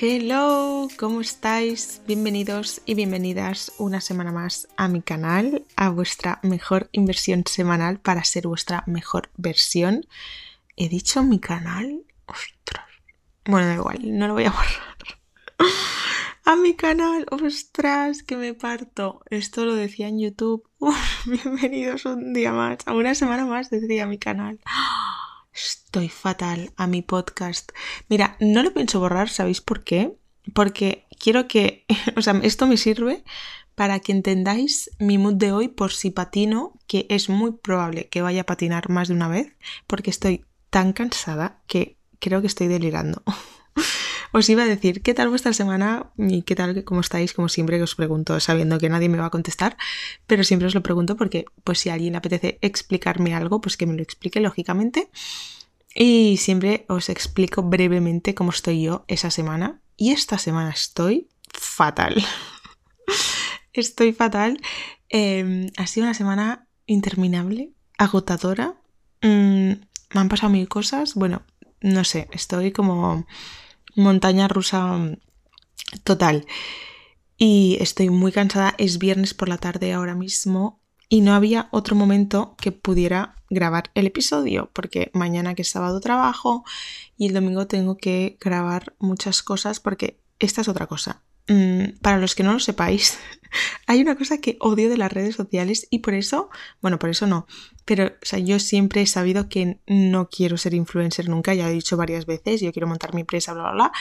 Hello, ¿cómo estáis? Bienvenidos y bienvenidas una semana más a mi canal, a vuestra mejor inversión semanal para ser vuestra mejor versión. ¿He dicho mi canal? Ostras. Bueno, da igual, no lo voy a borrar. a mi canal, ostras, que me parto. Esto lo decía en YouTube. bienvenidos un día más, a una semana más decía mi canal. Estoy fatal a mi podcast. Mira, no lo pienso borrar, ¿sabéis por qué? Porque quiero que, o sea, esto me sirve para que entendáis mi mood de hoy por si patino, que es muy probable que vaya a patinar más de una vez, porque estoy tan cansada que creo que estoy delirando. Os iba a decir, ¿qué tal vuestra semana? Y qué tal, cómo estáis, como siempre que os pregunto, sabiendo que nadie me va a contestar, pero siempre os lo pregunto porque, pues si alguien apetece explicarme algo, pues que me lo explique, lógicamente. Y siempre os explico brevemente cómo estoy yo esa semana. Y esta semana estoy fatal. estoy fatal. Em, ha sido una semana interminable, agotadora. Mm, me han pasado mil cosas. Bueno, no sé, estoy como montaña rusa total. Y estoy muy cansada. Es viernes por la tarde ahora mismo y no había otro momento que pudiera grabar el episodio porque mañana que es sábado trabajo y el domingo tengo que grabar muchas cosas porque esta es otra cosa. Mm, para los que no lo sepáis, hay una cosa que odio de las redes sociales y por eso, bueno, por eso no, pero o sea, yo siempre he sabido que no quiero ser influencer nunca, ya he dicho varias veces, yo quiero montar mi empresa, bla, bla, bla,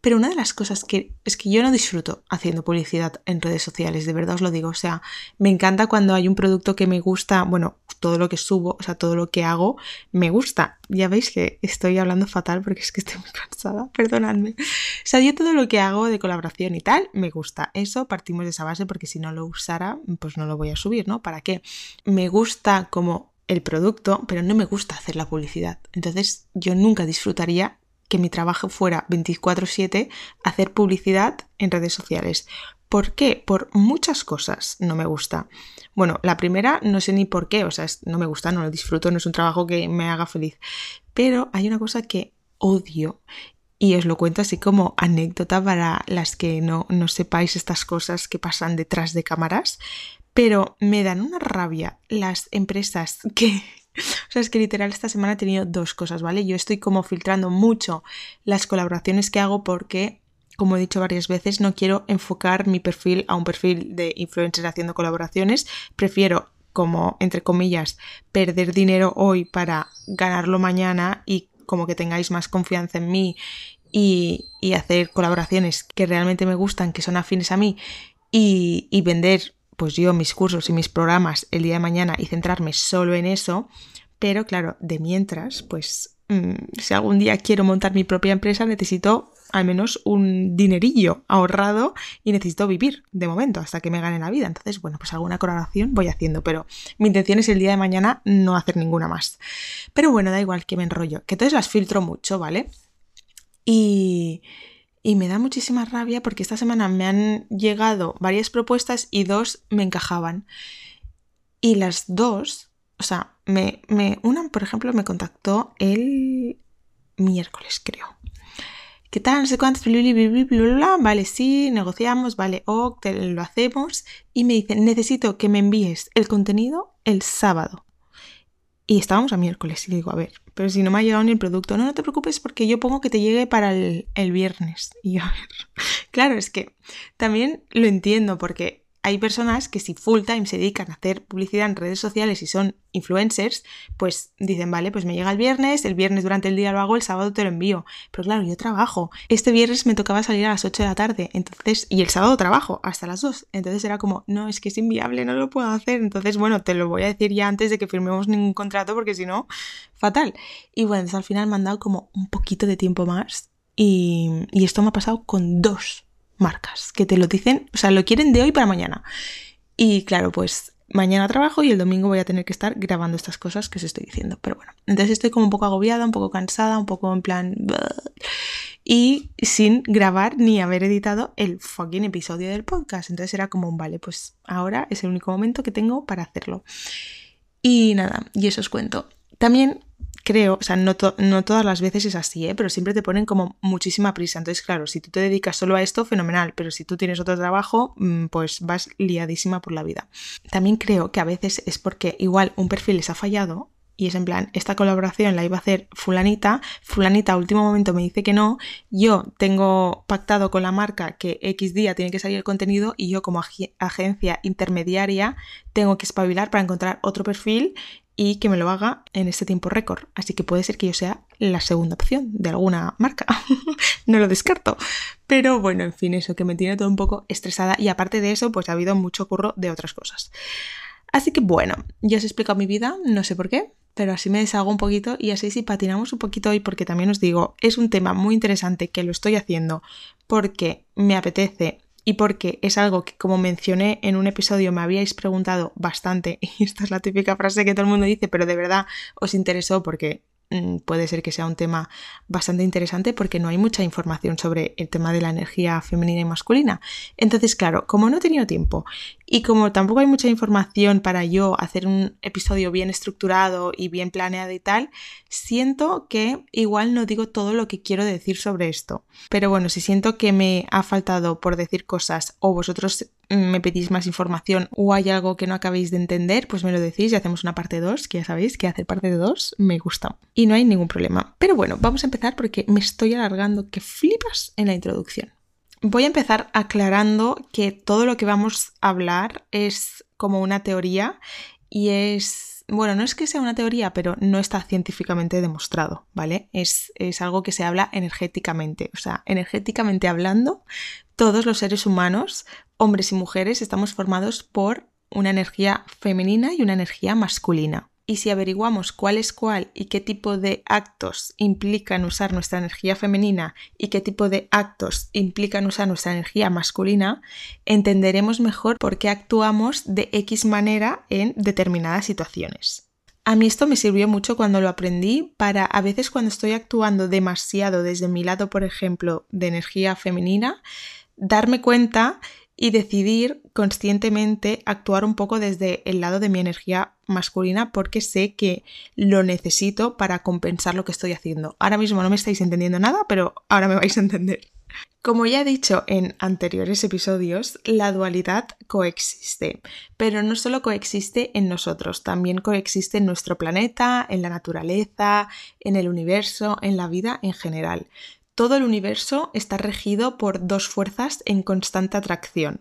pero una de las cosas que es que yo no disfruto haciendo publicidad en redes sociales, de verdad os lo digo, o sea, me encanta cuando hay un producto que me gusta, bueno, todo lo que subo, o sea, todo lo que hago, me gusta. Ya veis que estoy hablando fatal porque es que estoy muy cansada, perdonadme. O sea, yo todo lo que hago de colaboración y tal, me gusta. Eso partimos de esa base porque si no lo usara, pues no lo voy a subir, ¿no? ¿Para qué? Me gusta como el producto, pero no me gusta hacer la publicidad. Entonces yo nunca disfrutaría que mi trabajo fuera 24/7 hacer publicidad en redes sociales. ¿Por qué? Por muchas cosas no me gusta. Bueno, la primera no sé ni por qué, o sea, no me gusta, no lo disfruto, no es un trabajo que me haga feliz. Pero hay una cosa que odio y os lo cuento así como anécdota para las que no, no sepáis estas cosas que pasan detrás de cámaras, pero me dan una rabia las empresas que... O sea, es que literal esta semana he tenido dos cosas, ¿vale? Yo estoy como filtrando mucho las colaboraciones que hago porque como he dicho varias veces, no quiero enfocar mi perfil a un perfil de influencers haciendo colaboraciones. Prefiero, como entre comillas, perder dinero hoy para ganarlo mañana y como que tengáis más confianza en mí y, hacer colaboraciones que realmente me gustan, que son afines a mí y, y vender pues yo mis cursos y mis programas el día de mañana y centrarme solo en eso. Pero claro, de mientras, pues mm, si algún día quiero montar mi propia empresa, necesito al menos un dinerillo ahorrado y necesito vivir de momento hasta que me gane la vida. Entonces, bueno, pues alguna colaboración voy haciendo, pero mi intención es el día de mañana no hacer ninguna más. Pero bueno, da igual que me enrollo, que entonces las filtro mucho, ¿vale? Y, y me da muchísima rabia porque esta semana me han llegado varias propuestas y dos me encajaban. Y las dos, o sea, me, me, una, por ejemplo, me contactó el miércoles, creo. ¿Qué tal? No sé cuántos, vale, sí, negociamos, vale, ok, lo hacemos. Y me dice, necesito que me envíes el contenido el sábado. Y estábamos a miércoles y digo, a ver, pero si no me ha llegado ni el producto, no, no te preocupes porque yo pongo que te llegue para el, el viernes. Y yo, a ver, claro, es que también lo entiendo porque hay personas que si full time se dedican a hacer publicidad en redes sociales y son influencers, pues dicen, vale, pues me llega el viernes, el viernes durante el día lo hago, el sábado te lo envío. Pero claro, yo trabajo. Este viernes me tocaba salir a las 8 de la tarde, entonces, y el sábado trabajo hasta las 2. Entonces era como, no, es que es inviable, no lo puedo hacer. Entonces, bueno, te lo voy a decir ya antes de que firmemos ningún contrato, porque si no, fatal. Y bueno, al final me han dado como un poquito de tiempo más. Y, y esto me ha pasado con dos marcas que te lo dicen, o sea, lo quieren de hoy para mañana. Y claro, pues mañana trabajo y el domingo voy a tener que estar grabando estas cosas que os estoy diciendo. Pero bueno, entonces estoy como un poco agobiada, un poco cansada, un poco en plan... Y sin grabar ni haber editado el fucking episodio del podcast. Entonces era como vale, pues ahora es el único momento que tengo para hacerlo. Y nada, y eso os cuento. También creo, o sea, no, no, todas las veces es así, ¿eh? pero siempre te ponen como muchísima prisa. Entonces, claro, si tú te dedicas solo a esto, fenomenal, pero si tú tienes otro trabajo, mm, pues vas liadísima por la vida. También creo que a veces es porque igual un perfil les ha fallado y es en plan, esta colaboración la iba a hacer fulanita, fulanita a último momento me dice que no, yo tengo pactado con la marca que X día tiene que salir el contenido y yo como agencia intermediaria tengo que espabilar para encontrar otro perfil y que me lo haga en este tiempo récord. Así que puede ser que yo sea la segunda opción de alguna marca. no lo descarto. Pero bueno, en fin, eso que me tiene todo un poco estresada y aparte de eso, pues ha habido mucho curro de otras cosas. Así que bueno, ya os he explicado mi vida, no sé por qué, pero así me deshago un poquito y así si patinamos un poquito hoy, porque también os digo, es un tema muy interesante que lo estoy haciendo porque me apetece y porque es algo que, como mencioné en un episodio, me habíais preguntado bastante, y esta es la típica frase que todo el mundo dice, pero de verdad os interesó porque puede ser que sea un tema bastante interesante porque no hay mucha información sobre el tema de la energía femenina y masculina. Entonces, claro, como no he tenido tiempo y como tampoco hay mucha información para yo hacer un episodio bien estructurado y bien planeado y tal, siento que igual no digo todo lo que quiero decir sobre esto. Pero bueno, si siento que me ha faltado por decir cosas o vosotros me pedís más información o hay algo que no acabéis de entender, pues me lo decís y hacemos una parte 2, que ya sabéis que hacer parte de 2 me gusta. Y no hay ningún problema. Pero bueno, vamos a empezar porque me estoy alargando que flipas en la introducción. Voy a empezar aclarando que todo lo que vamos a hablar es como una teoría y es bueno, no es que sea una teoría, pero no está científicamente demostrado, ¿vale? Es, es, algo que se habla energéticamente. O sea, energéticamente hablando, todos los seres humanos hombres y mujeres estamos formados por una energía femenina y una energía masculina. Y si averiguamos cuál es cuál y qué tipo de actos implican usar nuestra energía femenina y qué tipo de actos implican usar nuestra energía masculina, entenderemos mejor por qué actuamos de X manera en determinadas situaciones. A mí esto me sirvió mucho cuando lo aprendí para a veces cuando estoy actuando demasiado desde mi lado, por ejemplo, de energía femenina, darme cuenta y decidir conscientemente actuar un poco desde el lado de mi energía masculina porque sé que lo necesito para compensar lo que estoy haciendo. Ahora mismo no me estáis entendiendo nada, pero ahora me vais a entender. Como ya he dicho en anteriores episodios, la dualidad coexiste, pero no solo coexiste en nosotros, también coexiste en nuestro planeta, en la naturaleza, en el universo, en la vida en general. Todo el universo está regido por dos fuerzas en constante atracción.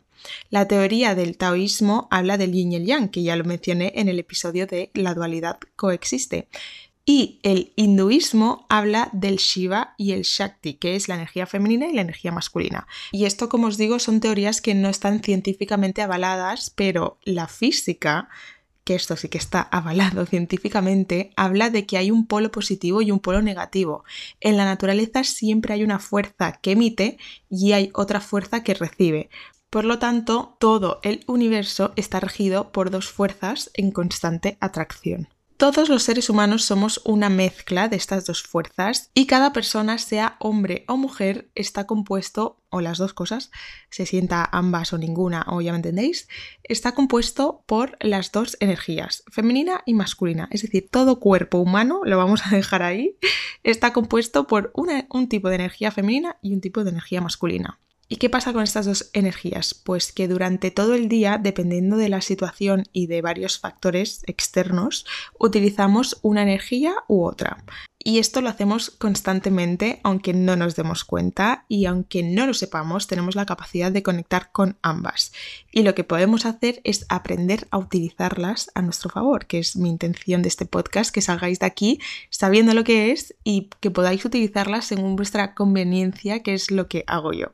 La teoría del taoísmo habla del yin y el yang, que ya lo mencioné en el episodio de La dualidad coexiste. Y el hinduismo habla del Shiva y el Shakti, que es la energía femenina y la energía masculina. Y esto, como os digo, son teorías que no están científicamente avaladas, pero la física que esto sí que está avalado científicamente, habla de que hay un polo positivo y un polo negativo. En la naturaleza siempre hay una fuerza que emite y hay otra fuerza que recibe. Por lo tanto, todo el universo está regido por dos fuerzas en constante atracción. Todos los seres humanos somos una mezcla de estas dos fuerzas y cada persona, sea hombre o mujer, está compuesto, o las dos cosas, se sienta ambas o ninguna, o ya me entendéis, está compuesto por las dos energías, femenina y masculina. Es decir, todo cuerpo humano, lo vamos a dejar ahí, está compuesto por un tipo de energía femenina y un tipo de energía masculina. ¿Y qué pasa con estas dos energías? Pues que durante todo el día, dependiendo de la situación y de varios factores externos, utilizamos una energía u otra. Y esto lo hacemos constantemente, aunque no nos demos cuenta y aunque no lo sepamos, tenemos la capacidad de conectar con ambas. Y lo que podemos hacer es aprender a utilizarlas a nuestro favor, que es mi intención de este podcast, que salgáis de aquí sabiendo lo que es y que podáis utilizarlas según vuestra conveniencia, que es lo que hago yo.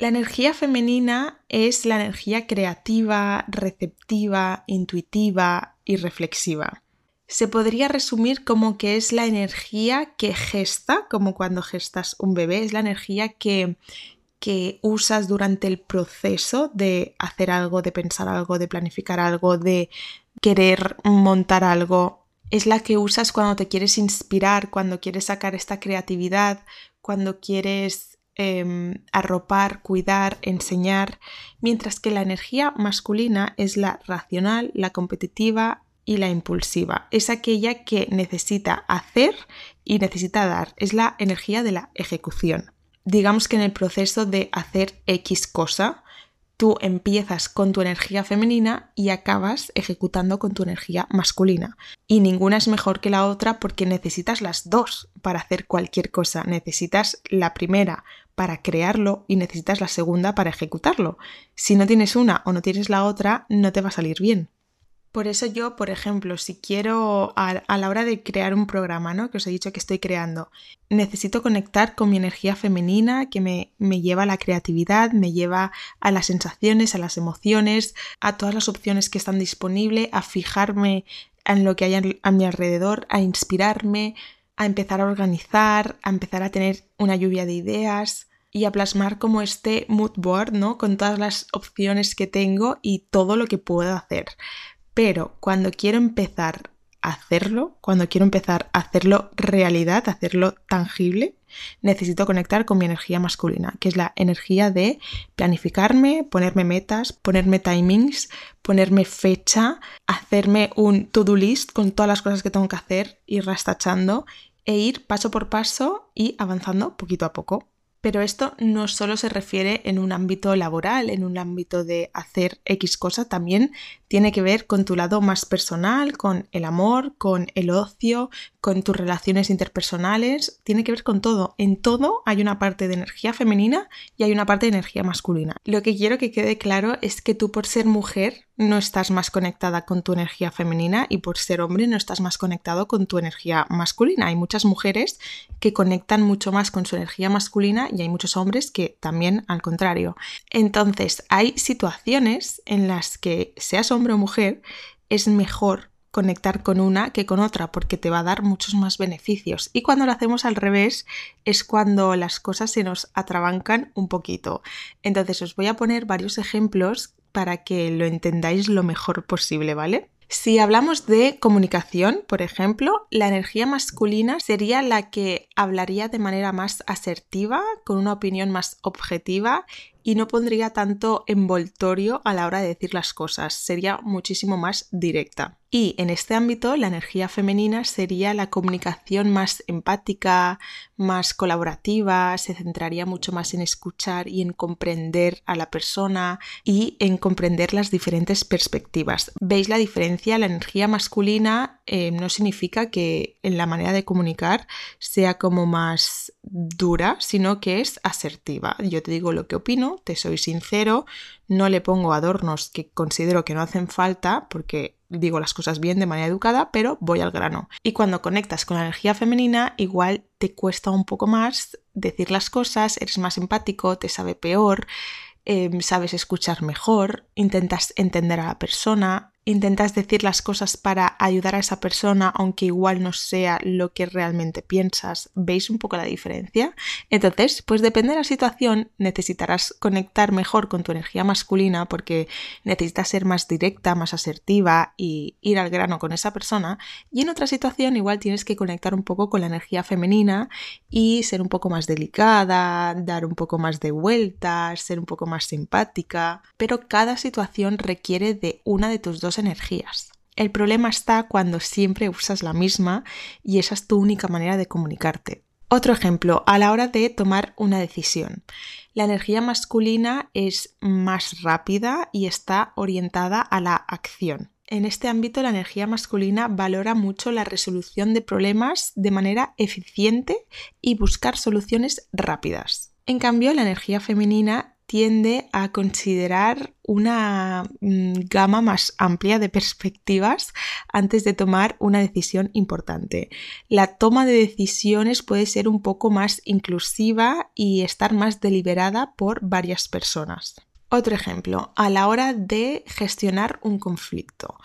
La energía femenina es la energía creativa, receptiva, intuitiva y reflexiva. Se podría resumir como que es la energía que gesta, como cuando gestas un bebé, es la energía que, que usas durante el proceso de hacer algo, de pensar algo, de planificar algo, de querer montar algo. Es la que usas cuando te quieres inspirar, cuando quieres sacar esta creatividad, cuando quieres Em, arropar, cuidar, enseñar, mientras que la energía masculina es la racional, la competitiva y la impulsiva. Es aquella que necesita hacer y necesita dar. Es la energía de la ejecución. Digamos que en el proceso de hacer X cosa, tú empiezas con tu energía femenina y acabas ejecutando con tu energía masculina. Y ninguna es mejor que la otra porque necesitas las dos para hacer cualquier cosa. Necesitas la primera para crearlo y necesitas la segunda para ejecutarlo. Si no tienes una o no tienes la otra, no te va a salir bien. Por eso yo, por ejemplo, si quiero a, la hora de crear un programa, ¿no? Que os he dicho que estoy creando, necesito conectar con mi energía femenina que me, me lleva a la creatividad, me lleva a las sensaciones, a las emociones, a todas las opciones que están disponibles, a fijarme en lo que hay a mi alrededor, a inspirarme, a empezar a organizar, a empezar a tener una lluvia de ideas y a plasmar como este mood board, ¿no? Con todas las opciones que tengo y todo lo que puedo hacer. Pero cuando quiero empezar a hacerlo, cuando quiero empezar a hacerlo realidad, a hacerlo tangible, necesito conectar con mi energía masculina, que es la energía de planificarme, ponerme metas, ponerme timings, ponerme fecha, hacerme un to-do list con todas las cosas que tengo que hacer, ir rastachando e ir paso por paso y avanzando poquito a poco. Pero esto no solo se refiere en un ámbito laboral, en un ámbito de hacer X cosa, también tiene que ver con tu lado más personal, con el amor, con el ocio, con tus relaciones interpersonales, tiene que ver con todo. En todo hay una parte de energía femenina y hay una parte de energía masculina. Lo que quiero que quede claro es que tú por ser mujer no estás más conectada con tu energía femenina y por ser hombre no estás más conectado con tu energía masculina. Hay muchas mujeres que conectan mucho más con su energía masculina y hay muchos hombres que también al contrario. Entonces, hay situaciones en las que seas hombre o mujer es mejor conectar con una que con otra porque te va a dar muchos más beneficios. Y cuando lo hacemos al revés es cuando las cosas se nos atrabancan un poquito. Entonces os voy a poner varios ejemplos para que lo entendáis lo mejor posible, ¿vale? Si hablamos de comunicación, por ejemplo, la energía masculina sería la que hablaría de manera más asertiva, con una opinión más objetiva y no pondría tanto envoltorio a la hora de decir las cosas, sería muchísimo más directa. Y en este ámbito la energía femenina sería la comunicación más empática, más colaborativa, se centraría mucho más en escuchar y en comprender a la persona y en comprender las diferentes perspectivas. ¿Veis la diferencia? La energía masculina eh, no significa que en la manera de comunicar sea como más dura, sino que es asertiva. Yo te digo lo que opino, te soy sincero, no le pongo adornos que considero que no hacen falta porque digo las cosas bien de manera educada, pero voy al grano. Y cuando conectas con la energía femenina, igual te cuesta un poco más decir las cosas, eres más empático, te sabe peor, em, sabes escuchar mejor, intentas entender a la persona, intentas decir las cosas para ayudar a esa persona, aunque igual no sea lo que realmente piensas. ¿Veis un poco la diferencia? Entonces, pues depende de la situación, necesitarás conectar mejor con tu energía masculina porque necesitas ser más directa, más asertiva y ir al grano con esa persona. Y en otra situación, igual tienes que conectar un poco con la energía femenina y ser un poco más delicada, dar un poco más de vueltas, ser un poco más simpática. Pero cada situación requiere de una de tus dos energías. El problema está cuando siempre usas la misma y esa es tu única manera de comunicarte. Otro ejemplo, a la hora de tomar una decisión. La energía masculina es más rápida y está orientada a la acción. En este ámbito la energía masculina valora mucho la resolución de problemas de manera eficiente y buscar soluciones rápidas. En cambio, la energía femenina tiende a considerar una mm, gama más amplia de perspectivas antes de tomar una decisión importante. La toma de decisiones puede ser un poco más inclusiva y estar más deliberada por varias personas. Otro ejemplo, a la hora de gestionar un conflicto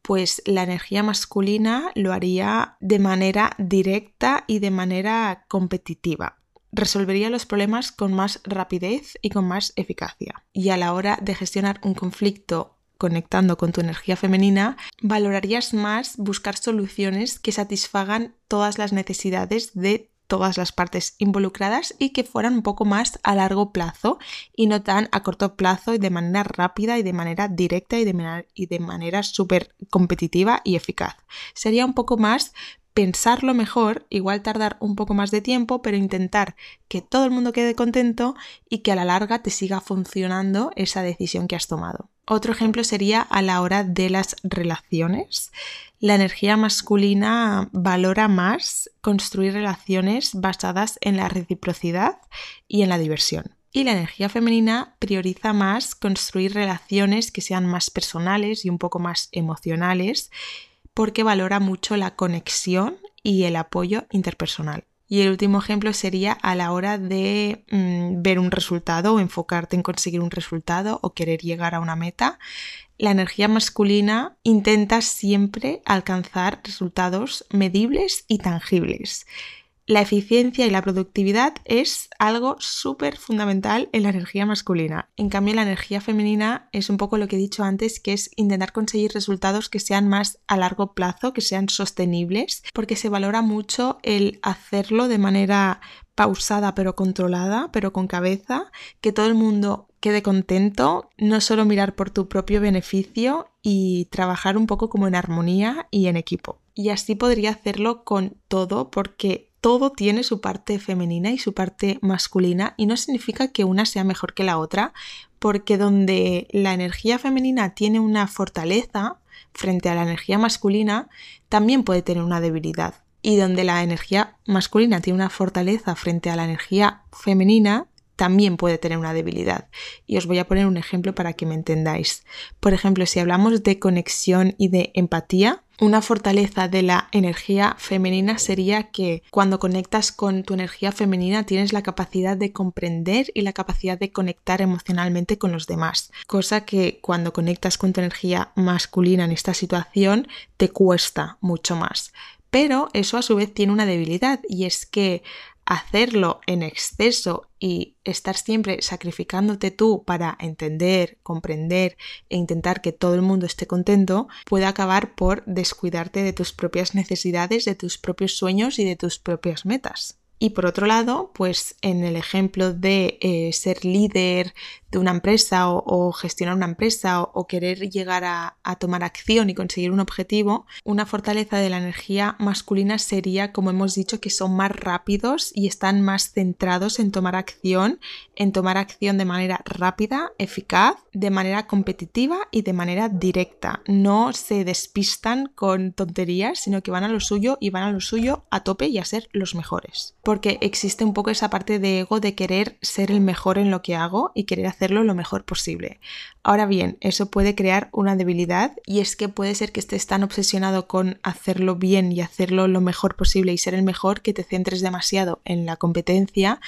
pues la energía masculina lo haría de manera directa y de manera competitiva resolvería los problemas con más rapidez y con más eficacia. Y a la hora de gestionar un conflicto conectando con tu energía femenina, valorarías más buscar soluciones que satisfagan todas las necesidades de todas las partes involucradas y que fueran un poco más a largo plazo y no tan a corto plazo y de manera rápida y de manera directa y de, manera, y de manera súper competitiva y eficaz. Sería un poco más pensarlo mejor, igual tardar un poco más de tiempo, pero intentar que todo el mundo quede contento y que a la larga te siga funcionando esa decisión que has tomado. Otro ejemplo sería a la hora de las relaciones. La energía masculina valora más construir relaciones basadas en la reciprocidad y en la diversión. Y la energía femenina prioriza más construir relaciones que sean más personales y un poco más emocionales porque valora mucho la conexión y el apoyo interpersonal. Y el último ejemplo sería a la hora de mm, ver un resultado o enfocarte en conseguir un resultado o querer llegar a una meta. La energía masculina intenta siempre alcanzar resultados medibles y tangibles la eficiencia y la productividad es algo súper fundamental en la energía masculina. En cambio, la energía femenina es un poco lo que he dicho antes, que es intentar conseguir resultados que sean más a largo plazo, que sean sostenibles, porque se valora mucho el hacerlo de manera pausada pero controlada, pero con cabeza, que todo el mundo quede contento, no solo mirar por tu propio beneficio y trabajar un poco como en armonía y en equipo. Y así podría hacerlo con todo porque todo tiene su parte femenina y su parte masculina y no significa que una sea mejor que la otra, porque donde la energía femenina tiene una fortaleza frente a la energía masculina, también puede tener una debilidad. Y donde la energía masculina tiene una fortaleza frente a la energía femenina, también puede tener una debilidad. Y os voy a poner un ejemplo para que me entendáis. Por ejemplo, si hablamos de conexión y de empatía, una fortaleza de la energía femenina sería que cuando conectas con tu energía femenina tienes la capacidad de comprender y la capacidad de conectar emocionalmente con los demás, cosa que cuando conectas con tu energía masculina en esta situación te cuesta mucho más. Pero eso a su vez tiene una debilidad y es que hacerlo en exceso y estar siempre sacrificándote tú para entender, comprender e intentar que todo el mundo esté contento, puede acabar por descuidarte de tus propias necesidades, de tus propios sueños y de tus propias metas. Y por otro lado, pues en el ejemplo de eh, ser líder de una empresa o, gestionar una empresa o, querer llegar a, tomar acción y conseguir un objetivo, una fortaleza de la energía masculina sería, como hemos dicho, que son más rápidos y están más centrados en tomar acción, en tomar acción de manera rápida, eficaz, de manera competitiva y de manera directa. No se despistan con tonterías, sino que van a lo suyo y van a lo suyo a tope y a ser los mejores porque existe un poco esa parte de ego de querer ser el mejor en lo que hago y querer hacerlo lo mejor posible. Ahora bien, eso puede crear una debilidad y es que puede ser que estés tan obsesionado con hacerlo bien y hacerlo lo mejor posible y ser el mejor que te centres demasiado en la competencia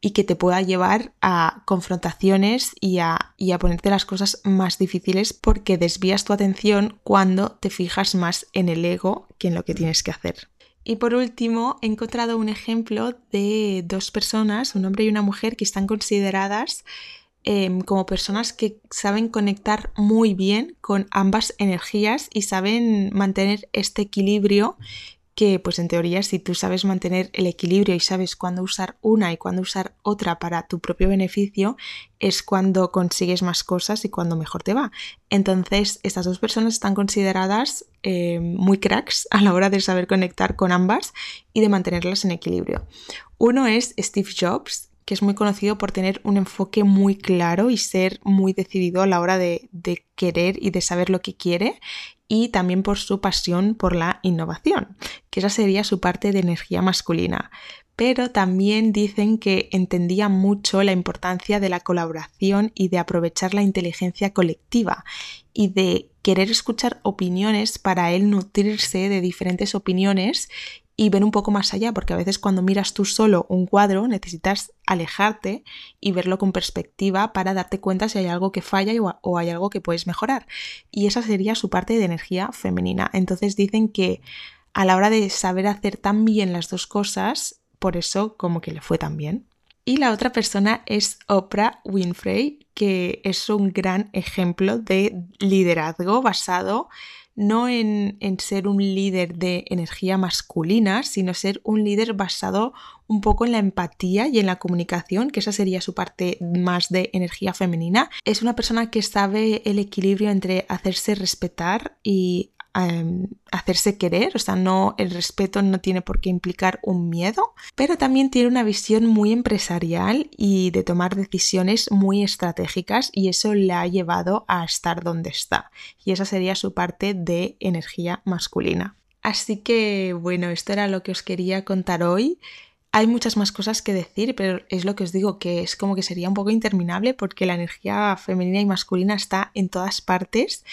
y que te pueda llevar a confrontaciones y a, y a ponerte las cosas más difíciles porque desvías tu atención cuando te fijas más en el ego que en lo que tienes que hacer. Y por último, he encontrado un ejemplo de dos personas, un hombre y una mujer, que están consideradas em, como personas que saben conectar muy bien con ambas energías y saben mantener este equilibrio que pues en teoría si tú sabes mantener el equilibrio y sabes cuándo usar una y cuándo usar otra para tu propio beneficio, es cuando consigues más cosas y cuando mejor te va. Entonces, estas dos personas están consideradas eh, muy cracks a la hora de saber conectar con ambas y de mantenerlas en equilibrio. Uno es Steve Jobs, que es muy conocido por tener un enfoque muy claro y ser muy decidido a la hora de, de querer y de saber lo que quiere y también por su pasión por la innovación, que esa sería su parte de energía masculina. Pero también dicen que entendía mucho la importancia de la colaboración y de aprovechar la inteligencia colectiva y de querer escuchar opiniones para él nutrirse de diferentes opiniones y ver un poco más allá, porque a veces cuando miras tú solo un cuadro necesitas alejarte y verlo con perspectiva para darte cuenta si hay algo que falla o hay algo que puedes mejorar. Y esa sería su parte de energía femenina. Entonces dicen que a la hora de saber hacer tan bien las dos cosas, por eso como que le fue tan bien. Y la otra persona es Oprah Winfrey, que es un gran ejemplo de liderazgo basado no en, en, ser un líder de energía masculina, sino ser un líder basado un poco en la empatía y en la comunicación, que esa sería su parte más de energía femenina. Es una persona que sabe el equilibrio entre hacerse respetar y Em, hacerse querer, o sea, no, el respeto no tiene por qué implicar un miedo, pero también tiene una visión muy empresarial y de tomar decisiones muy estratégicas y eso le ha llevado a estar donde está. Y esa sería su parte de energía masculina. Así que bueno, esto era lo que os quería contar hoy. Hay muchas más cosas que decir, pero es lo que os digo, que es como que sería un poco interminable porque la energía femenina y masculina está en todas partes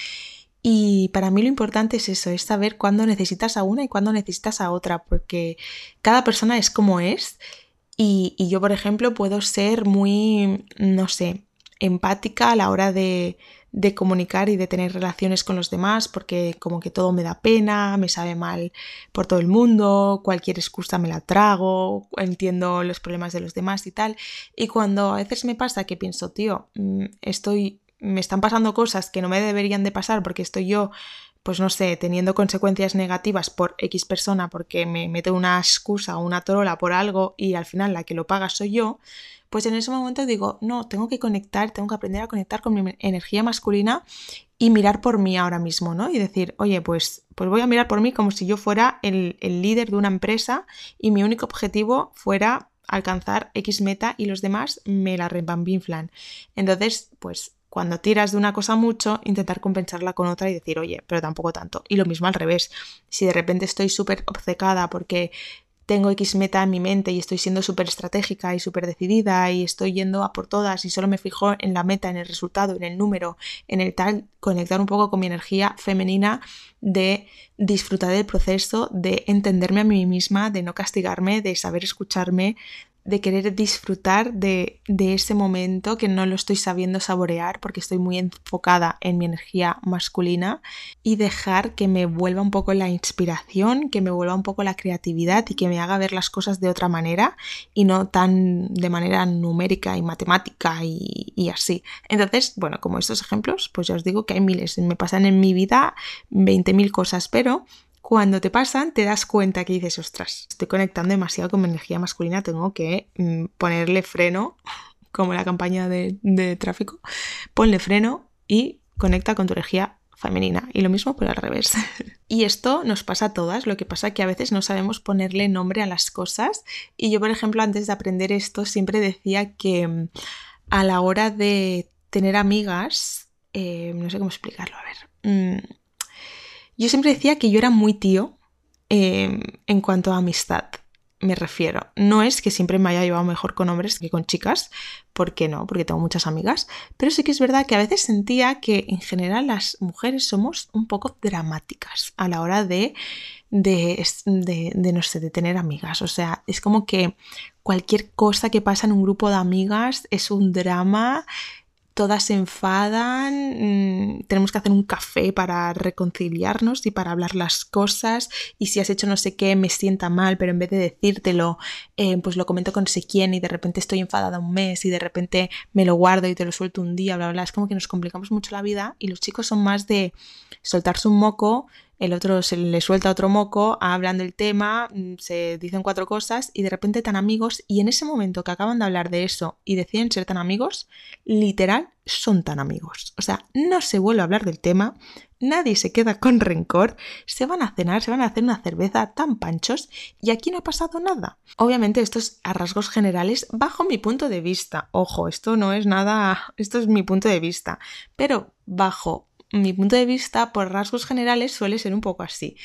y para mí lo importante es eso, es saber cuándo necesitas a una y cuándo necesitas a otra, porque cada persona es como es. Y, yo, por ejemplo, puedo ser muy, no sé, empática a la hora de, de comunicar y de tener relaciones con los demás, porque como que todo me da pena, me sabe mal por todo el mundo, cualquier excusa me la trago, entiendo los problemas de los demás y tal. Y cuando a veces me pasa que pienso, tío, mm, estoy me están pasando cosas que no me deberían de pasar porque estoy yo, pues no sé, teniendo consecuencias negativas por X persona porque me mete una excusa o una trola por algo y al final la que lo paga soy yo, pues en ese momento digo, no, tengo que conectar, tengo que aprender a conectar con mi energía masculina y mirar por mí ahora mismo, ¿no? Y decir, oye, pues, pues voy a mirar por mí como si yo fuera el, el líder de una empresa y mi único objetivo fuera alcanzar X meta y los demás me la rebambinflan. Entonces, pues cuando tiras de una cosa mucho, intentar compensarla con otra y decir, oye, pero tampoco tanto. Y lo mismo al revés. Si de repente estoy súper obcecada porque tengo X meta en mi mente y estoy siendo súper estratégica y súper decidida y estoy yendo a por todas y solo me fijo en la meta, en el resultado, en el número, en el tal, conectar un poco con mi energía femenina de disfrutar del proceso, de entenderme a mí misma, de no castigarme, de saber escucharme, de querer disfrutar de, de, ese momento que no lo estoy sabiendo saborear porque estoy muy enfocada en mi energía masculina y dejar que me vuelva un poco la inspiración, que me vuelva un poco la creatividad y que me haga ver las cosas de otra manera y no tan de manera numérica y matemática y, y así. Entonces, bueno, como estos ejemplos, pues ya os digo que hay miles, me pasan en mi vida 20.000 cosas, pero cuando te pasan, te das cuenta que dices, ostras, estoy conectando demasiado con mi energía masculina, tengo que mm, ponerle freno, como la campaña de, tráfico, ponle freno y conecta con tu energía femenina. Y lo mismo por al revés. y esto nos pasa a todas, lo que pasa es que a veces no sabemos ponerle nombre a las cosas. Y yo, por ejemplo, antes de aprender esto, siempre decía que mm, a la hora de tener amigas, eh, no sé cómo explicarlo, a ver. Mm, yo siempre decía que yo era muy tío em, en cuanto a amistad, me refiero. No es que siempre me haya llevado mejor con hombres que con chicas, ¿por qué no? Porque tengo muchas amigas, pero sí que es verdad que a veces sentía que en general las mujeres somos un poco dramáticas a la hora de, de, de, de no sé, de tener amigas. O sea, es como que cualquier cosa que pasa en un grupo de amigas es un drama todas se enfadan, mm, tenemos que hacer un café para reconciliarnos y para hablar las cosas y si has hecho no sé qué me sienta mal, pero en vez de decírtelo, eh, pues lo comento con no sé quién y de repente estoy enfadada un mes y de repente me lo guardo y te lo suelto un día, bla, bla, es como que nos complicamos mucho la vida y los chicos son más de soltarse un moco el otro se le suelta otro moco, hablan del tema, mm, se dicen cuatro cosas y de repente tan amigos y en ese momento que acaban de hablar de eso y deciden ser tan amigos, literal son tan amigos. O sea, no se vuelve a hablar del tema, nadie se queda con rencor, se van a cenar, se van a hacer una cerveza tan panchos y aquí no ha pasado nada. Obviamente esto es a rasgos generales bajo mi punto de vista. Ojo, esto no es nada, esto es mi punto de vista, pero bajo mi punto de vista, por rasgos generales, suele ser un poco así.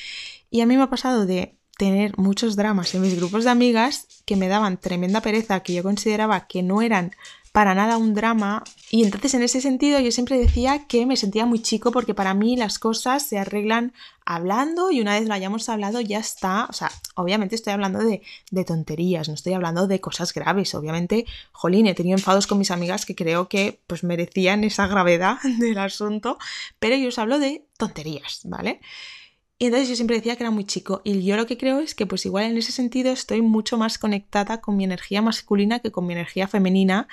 Y a mí me ha pasado de tener muchos dramas en mis grupos de amigas que me daban tremenda pereza, que yo consideraba que no eran para nada un drama. Y entonces en ese sentido yo siempre decía que me sentía muy chico porque para mí las cosas se arreglan hablando y una vez lo hayamos hablado ya está. O sea, obviamente estoy hablando de, de tonterías, no estoy hablando de cosas graves. Obviamente, jolín, he tenido enfados con mis amigas que creo que pues merecían esa gravedad del asunto, pero yo os hablo de tonterías, ¿vale? Y entonces yo siempre decía que era muy chico. Y yo lo que creo es que pues igual en ese sentido estoy mucho más conectada con mi energía masculina que con mi energía femenina.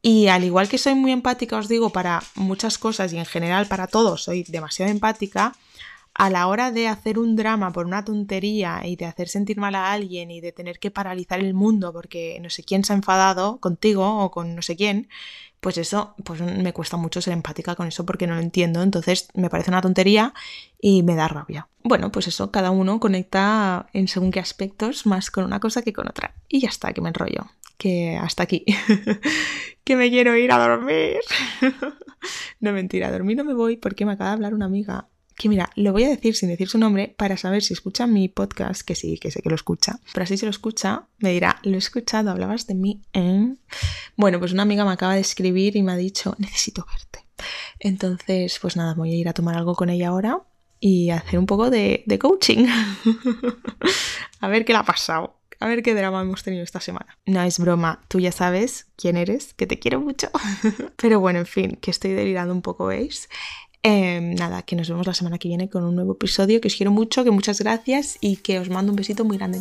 Y al igual que soy muy empática, os digo, para muchas cosas y en general para todos soy demasiado empática, a la hora de hacer un drama por una tontería y de hacer sentir mal a alguien y de tener que paralizar el mundo porque no sé quién se ha enfadado contigo o con no sé quién, pues eso, pues me cuesta mucho ser empática con eso porque no lo entiendo, entonces me parece una tontería y me da rabia. Bueno, pues eso, cada uno conecta en según qué aspectos más con una cosa que con otra. Y ya está, que me enrollo. Que hasta aquí. que me quiero ir a dormir. no mentira, a dormir no me voy porque me acaba de hablar una amiga que mira, lo voy a decir sin decir su nombre para saber si escucha mi podcast, que sí, que sé que lo escucha, pero así si lo escucha, me dirá, lo he escuchado, hablabas de mí en... Bueno, pues una amiga me acaba de escribir y me ha dicho, necesito verte. Entonces, pues nada, voy a ir a tomar algo con ella ahora y hacer un poco de, de coaching. a ver qué le ha pasado. A ver qué drama hemos tenido esta semana. No es broma, tú ya sabes quién eres, que te quiero mucho. Pero bueno, en fin, que estoy delirando un poco, ¿veis? Em, nada, que nos vemos la semana que viene con un nuevo episodio, que os quiero mucho, que muchas gracias y que os mando un besito muy grande.